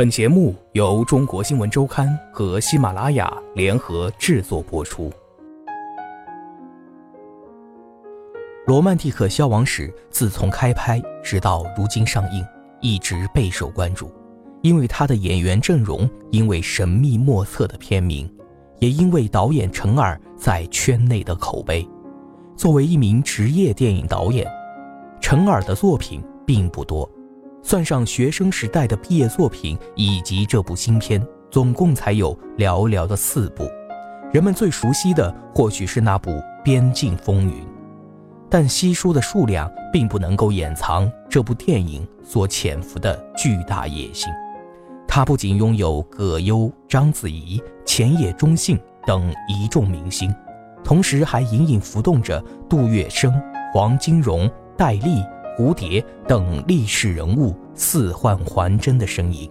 本节目由中国新闻周刊和喜马拉雅联合制作播出。《罗曼蒂克消亡史》自从开拍直到如今上映，一直备受关注，因为他的演员阵容，因为神秘莫测的片名，也因为导演陈耳在圈内的口碑。作为一名职业电影导演，陈耳的作品并不多。算上学生时代的毕业作品以及这部新片，总共才有寥寥的四部。人们最熟悉的或许是那部《边境风云》，但稀疏的数量并不能够掩藏这部电影所潜伏的巨大野心。它不仅拥有葛优、章子怡、前野忠信等一众明星，同时还隐隐浮动着杜月笙、黄金荣、戴笠。蝴蝶等历史人物似幻还真的身影。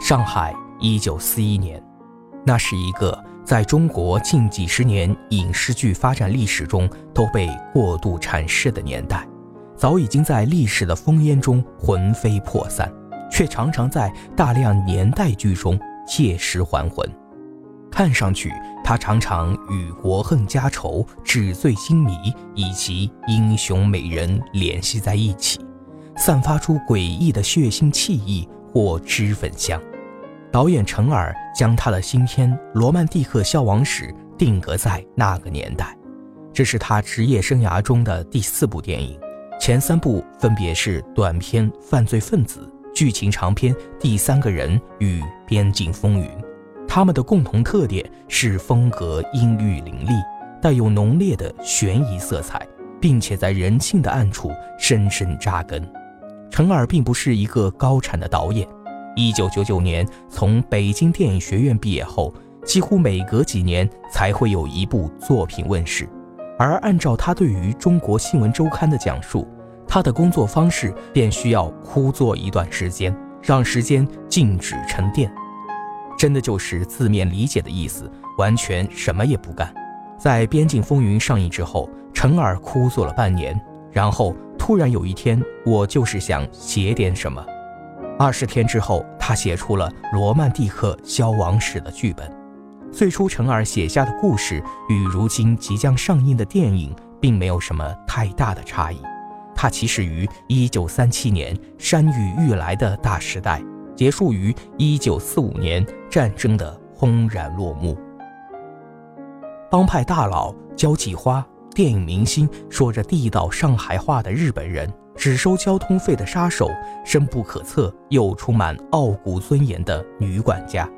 上海，一九四一年，那是一个在中国近几十年影视剧发展历史中都被过度阐释的年代，早已经在历史的烽烟中魂飞魄散，却常常在大量年代剧中借尸还魂。看上去，他常常与国恨家仇、纸醉金迷以及英雄美人联系在一起，散发出诡异的血腥气意或脂粉香。导演陈尔将他的新片《罗曼蒂克消亡史》定格在那个年代，这是他职业生涯中的第四部电影，前三部分别是短片《犯罪分子》、剧情长片《第三个人》与《边境风云》。他们的共同特点是风格阴郁凌厉，带有浓烈的悬疑色彩，并且在人性的暗处深深扎根。陈耳并不是一个高产的导演，一九九九年从北京电影学院毕业后，几乎每隔几年才会有一部作品问世。而按照他对于中国新闻周刊的讲述，他的工作方式便需要枯坐一段时间，让时间静止沉淀。真的就是字面理解的意思，完全什么也不干。在《边境风云》上映之后，陈耳枯坐了半年，然后突然有一天，我就是想写点什么。二十天之后，他写出了《罗曼蒂克消亡史》的剧本。最初，陈耳写下的故事与如今即将上映的电影并没有什么太大的差异。它起始于1937年山雨欲来的大时代。结束于一九四五年，战争的轰然落幕。帮派大佬、交际花、电影明星，说着地道上海话的日本人，只收交通费的杀手，深不可测又充满傲骨尊严的女管家，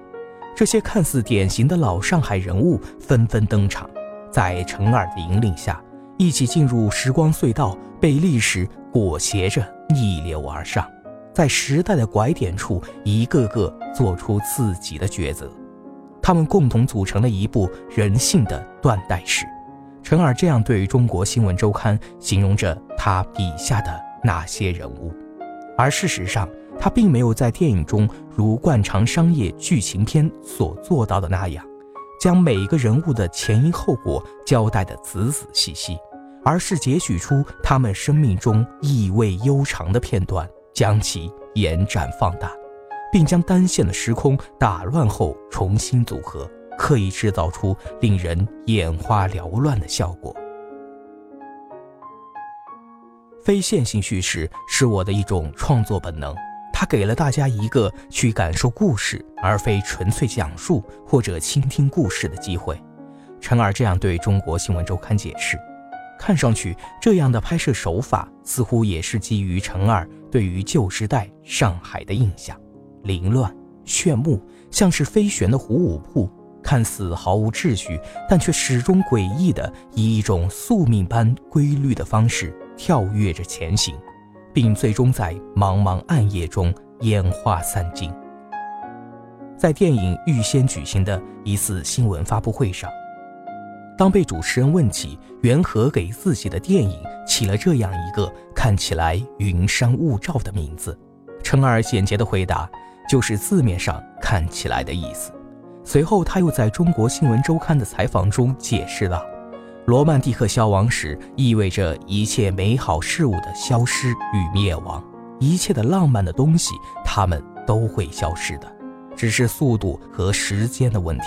这些看似典型的老上海人物纷纷登场，在陈耳的引领下，一起进入时光隧道，被历史裹挟着逆流而上。在时代的拐点处，一个个做出自己的抉择，他们共同组成了一部人性的断代史。陈耳这样对于中国新闻周刊形容着他笔下的那些人物，而事实上，他并没有在电影中如惯常商业剧情片所做到的那样，将每一个人物的前因后果交代得仔仔细细，而是截取出他们生命中意味悠长的片段。将其延展放大，并将单线的时空打乱后重新组合，刻意制造出令人眼花缭乱的效果。非线性叙事是我的一种创作本能，它给了大家一个去感受故事，而非纯粹讲述或者倾听故事的机会。陈耳这样对中国新闻周刊解释。看上去，这样的拍摄手法似乎也是基于陈耳对于旧时代上海的印象：凌乱、炫目，像是飞旋的虎舞铺，看似毫无秩序，但却始终诡异的以一种宿命般规律的方式跳跃着前行，并最终在茫茫暗夜中烟花散尽。在电影预先举行的一次新闻发布会上。当被主持人问起缘何给自己的电影起了这样一个看起来云山雾罩的名字，陈耳简洁的回答就是字面上看起来的意思。随后他又在中国新闻周刊的采访中解释道：“罗曼蒂克消亡史意味着一切美好事物的消失与灭亡，一切的浪漫的东西，它们都会消失的，只是速度和时间的问题。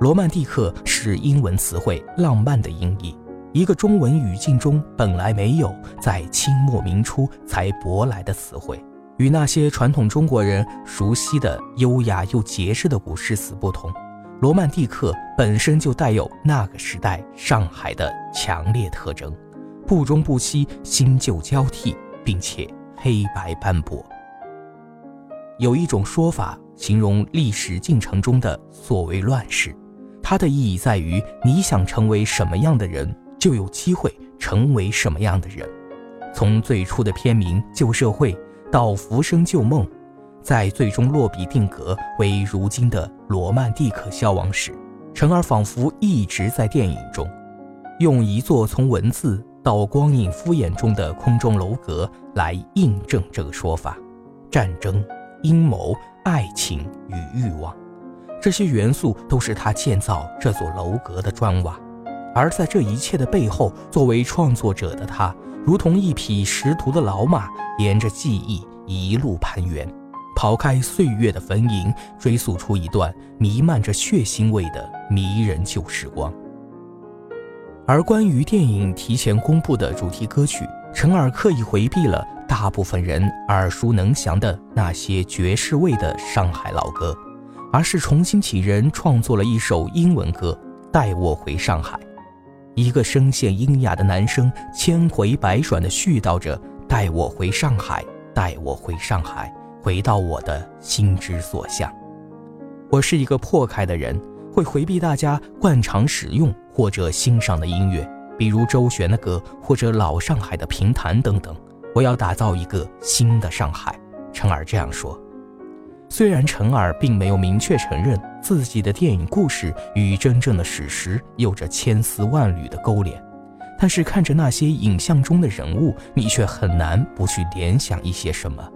罗曼蒂克是英文词汇“浪漫”的音译，一个中文语境中本来没有，在清末明初才舶来的词汇。与那些传统中国人熟悉的优雅又节制的古诗词不同，罗曼蒂克本身就带有那个时代上海的强烈特征，不中不西，新旧交替，并且黑白斑驳。有一种说法形容历史进程中的所谓乱世，它的意义在于你想成为什么样的人，就有机会成为什么样的人。从最初的片名《旧社会》。到《浮生旧梦》，在最终落笔定格为如今的罗曼蒂克消亡史。陈儿仿佛一直在电影中，用一座从文字到光影敷衍中的空中楼阁来印证这个说法。战争、阴谋、爱情与欲望，这些元素都是他建造这座楼阁的砖瓦。而在这一切的背后，作为创作者的他。如同一匹识途的老马，沿着记忆一路攀援，刨开岁月的坟茔，追溯出一段弥漫着血腥味的迷人旧时光。而关于电影提前公布的主题歌曲，陈耳刻意回避了大部分人耳熟能详的那些爵士味的上海老歌，而是重新启人创作了一首英文歌《带我回上海》。一个声线阴哑的男生千回百转地絮叨着：“带我回上海，带我回上海，回到我的心之所向。”我是一个破开的人，会回避大家惯常使用或者欣赏的音乐，比如周璇的歌或者老上海的评弹等等。我要打造一个新的上海。陈耳这样说。虽然陈耳并没有明确承认自己的电影故事与真正的史实有着千丝万缕的勾连，但是看着那些影像中的人物，你却很难不去联想一些什么。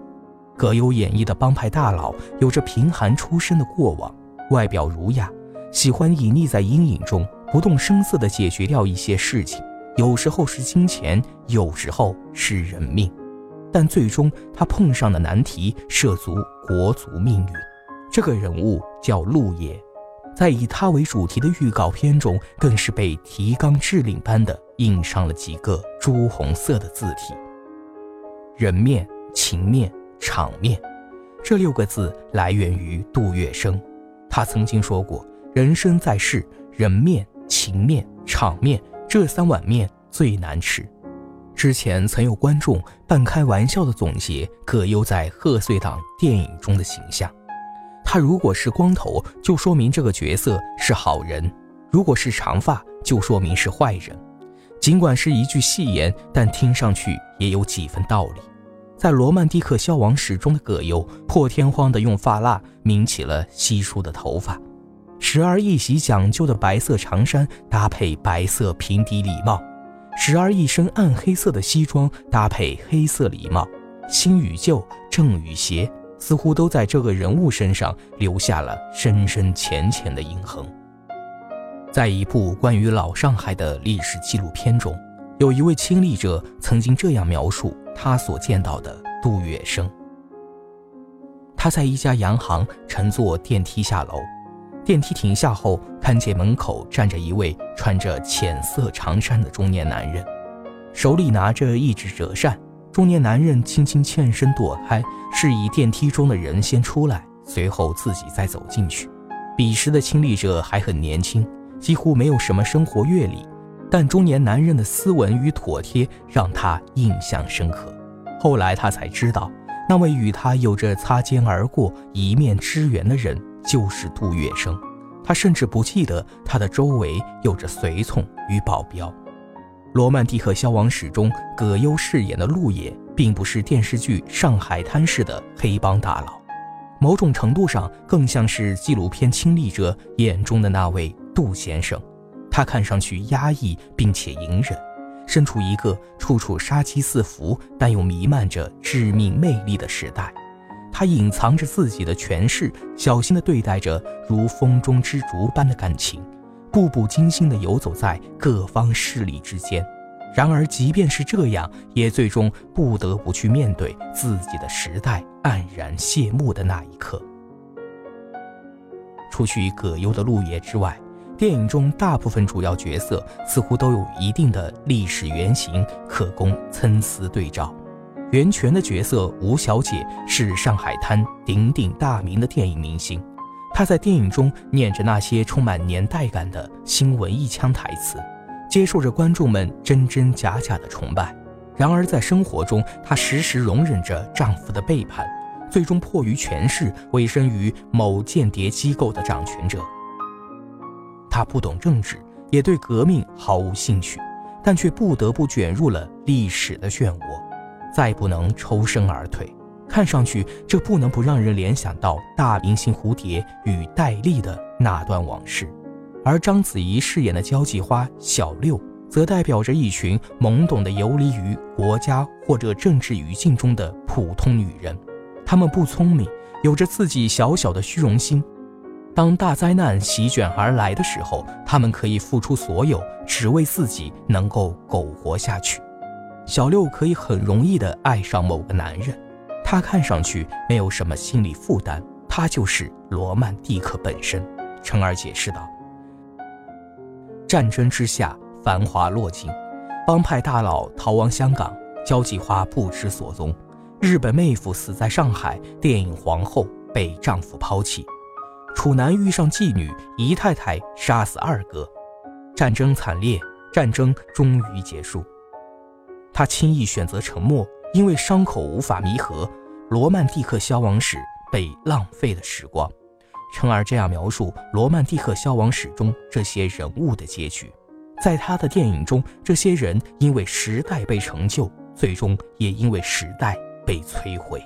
葛优演绎的帮派大佬有着贫寒出身的过往，外表儒雅，喜欢隐匿在阴影中，不动声色地解决掉一些事情，有时候是金钱，有时候是人命。但最终，他碰上的难题涉足国足命运。这个人物叫陆野，在以他为主题的预告片中，更是被提纲敕令般的印上了几个朱红色的字体：人面、情面、场面。这六个字来源于杜月笙，他曾经说过：“人生在世，人面、情面、场面这三碗面最难吃。”之前曾有观众半开玩笑的总结葛优在贺岁档电影中的形象：他如果是光头，就说明这个角色是好人；如果是长发，就说明是坏人。尽管是一句戏言，但听上去也有几分道理。在《罗曼蒂克消亡史》中的葛优，破天荒地用发蜡抿起了稀疏的头发，时而一袭讲究的白色长衫搭配白色平底礼帽。时而一身暗黑色的西装搭配黑色礼帽，新与旧，正与邪，似乎都在这个人物身上留下了深深浅浅的印痕。在一部关于老上海的历史纪录片中，有一位亲历者曾经这样描述他所见到的杜月笙：他在一家洋行乘坐电梯下楼。电梯停下后，看见门口站着一位穿着浅色长衫的中年男人，手里拿着一纸折扇。中年男人轻轻欠身躲开，示意电梯中的人先出来，随后自己再走进去。彼时的亲历者还很年轻，几乎没有什么生活阅历，但中年男人的斯文与妥帖让他印象深刻。后来他才知道，那位与他有着擦肩而过、一面之缘的人。就是杜月笙，他甚至不记得他的周围有着随从与保镖。《罗曼蒂克消亡史》中，葛优饰演的陆野，并不是电视剧《上海滩》式的黑帮大佬，某种程度上更像是纪录片亲历者眼中的那位杜先生。他看上去压抑并且隐忍，身处一个处处杀机四伏，但又弥漫着致命魅力的时代。他隐藏着自己的权势，小心地对待着如风中之烛般的感情，步步惊心地游走在各方势力之间。然而，即便是这样，也最终不得不去面对自己的时代黯然谢幕的那一刻。除去葛优的陆爷之外，电影中大部分主要角色似乎都有一定的历史原型可供参差对照。袁泉的角色吴小姐是上海滩鼎鼎大名的电影明星，她在电影中念着那些充满年代感的新文艺腔台词。接受着观众们真真假假的崇拜，然而在生活中，她时时容忍着丈夫的背叛，最终迫于权势，委身于某间谍机构的掌权者。她不懂政治，也对革命毫无兴趣，但却不得不卷入了历史的漩涡，再不能抽身而退。看上去，这不能不让人联想到大明星蝴蝶与戴笠的那段往事。而章子怡饰演的交际花小六，则代表着一群懵懂的游离于国家或者政治语境中的普通女人。她们不聪明，有着自己小小的虚荣心。当大灾难席卷而来的时候，她们可以付出所有，只为自己能够苟活下去。小六可以很容易地爱上某个男人，他看上去没有什么心理负担，他就是罗曼蒂克本身。陈儿解释道。战争之下，繁华落尽，帮派大佬逃亡香港，交际花不知所踪，日本妹夫死在上海，电影皇后被丈夫抛弃，楚男遇上妓女，姨太太杀死二哥，战争惨烈，战争终于结束，他轻易选择沉默，因为伤口无法弥合，罗曼蒂克消亡史被浪费的时光。陈儿这样描述《罗曼蒂克消亡史》中这些人物的结局，在他的电影中，这些人因为时代被成就，最终也因为时代被摧毁。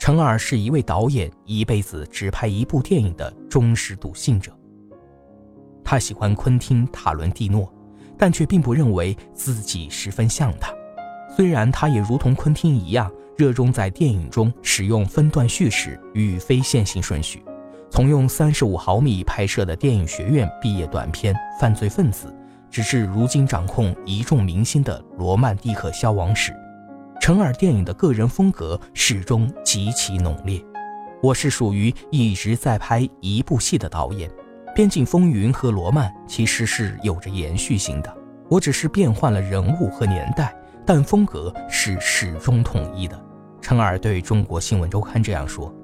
陈儿是一位导演，一辈子只拍一部电影的忠实笃信者。他喜欢昆汀·塔伦蒂诺，但却并不认为自己十分像他。虽然他也如同昆汀一样。热衷在电影中使用分段叙事与非线性顺序，从用三十五毫米拍摄的电影学院毕业短片《犯罪分子》，直至如今掌控一众明星的《罗曼蒂克消亡史》，陈耳电影的个人风格始终极其浓烈。我是属于一直在拍一部戏的导演，《边境风云》和《罗曼》其实是有着延续性的，我只是变换了人物和年代。但风格是始终统一的。陈耳对中国新闻周刊这样说：“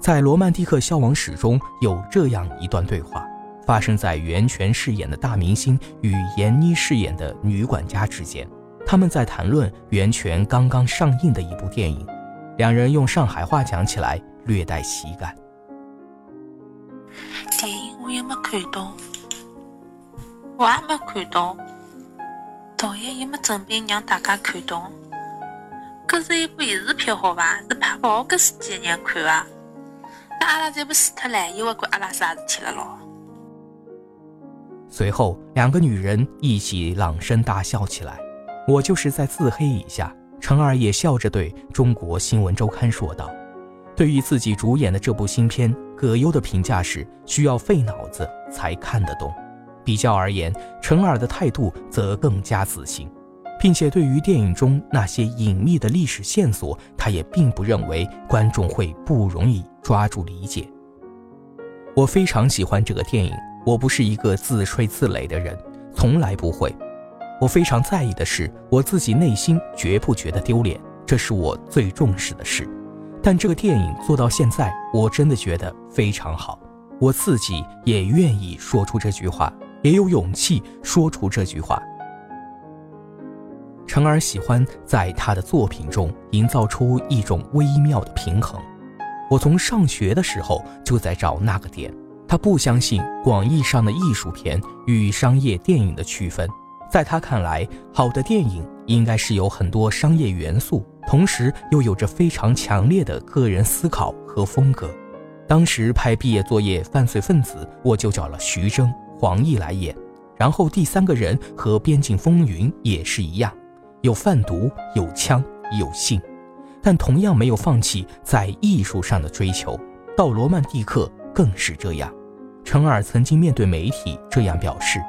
在《罗曼蒂克消亡史》中有这样一段对话，发生在袁泉饰演的大明星与闫妮饰演的女管家之间。他们在谈论袁泉刚刚上映的一部电影，两人用上海话讲起来略带喜感。电影我也没看到，我也没看到。”导演又没准备让大家看懂，搿是一部艺术片，好伐？是拍勿好搿世纪的人看啊！那阿拉再不死脱唻，又会管阿拉啥事体了咯？随后，两个女人一起朗声大笑起来。我就是在自黑一下。陈二也笑着对中国新闻周刊说道：“对于自己主演的这部新片，葛优的评价是需要费脑子才看得懂。”比较而言，陈耳的态度则更加自信，并且对于电影中那些隐秘的历史线索，他也并不认为观众会不容易抓住理解。我非常喜欢这个电影，我不是一个自吹自擂的人，从来不会。我非常在意的是，我自己内心觉不觉得丢脸，这是我最重视的事。但这个电影做到现在，我真的觉得非常好，我自己也愿意说出这句话。也有勇气说出这句话。陈儿喜欢在他的作品中营造出一种微妙的平衡。我从上学的时候就在找那个点。他不相信广义上的艺术片与商业电影的区分，在他看来，好的电影应该是有很多商业元素，同时又有着非常强烈的个人思考和风格。当时拍毕业作业《犯罪分子》，我就找了徐峥。黄奕来演，然后第三个人和《边境风云》也是一样，有贩毒、有枪、有性，但同样没有放弃在艺术上的追求。到《罗曼蒂克》更是这样。陈耳曾经面对媒体这样表示：“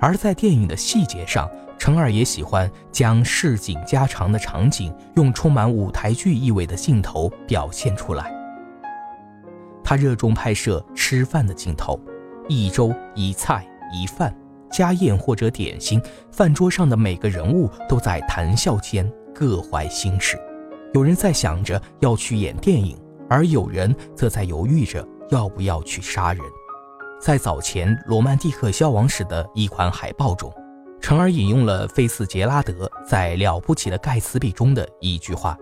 而在电影的细节上，陈耳也喜欢将市井家常的场景用充满舞台剧意味的镜头表现出来。他热衷拍摄吃饭的镜头，一粥一菜一饭，家宴或者点心，饭桌上的每个人物都在谈笑间各怀心事。有人在想着要去演电影，而有人则在犹豫着要不要去杀人。在早前《罗曼蒂克消亡史》的一款海报中，陈儿引用了菲茨杰拉德在《了不起的盖茨比》中的一句话：“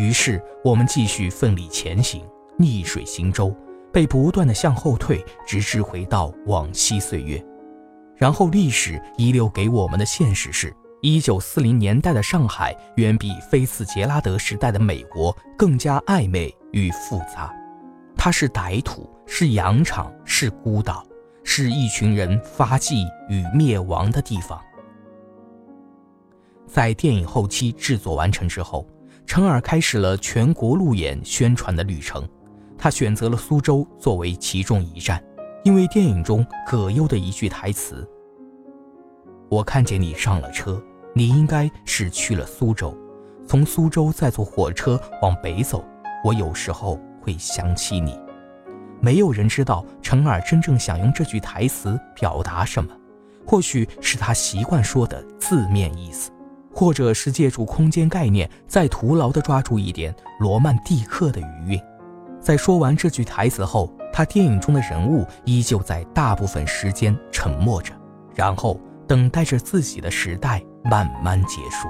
于是我们继续奋力前行，逆水行舟，被不断的向后退，直至回到往昔岁月。然后历史遗留给我们的现实是，一九四零年代的上海远比菲茨杰拉德时代的美国更加暧昧与复杂。”它是歹土，是洋场，是孤岛，是一群人发迹与灭亡的地方。在电影后期制作完成之后，陈耳开始了全国路演宣传的旅程。他选择了苏州作为其中一站，因为电影中葛优的一句台词：“我看见你上了车，你应该是去了苏州，从苏州再坐火车往北走。我有时候。”会想起你，没有人知道陈耳真正想用这句台词表达什么，或许是他习惯说的字面意思，或者是借助空间概念，再徒劳地抓住一点罗曼蒂克的余韵。在说完这句台词后，他电影中的人物依旧在大部分时间沉默着，然后等待着自己的时代慢慢结束。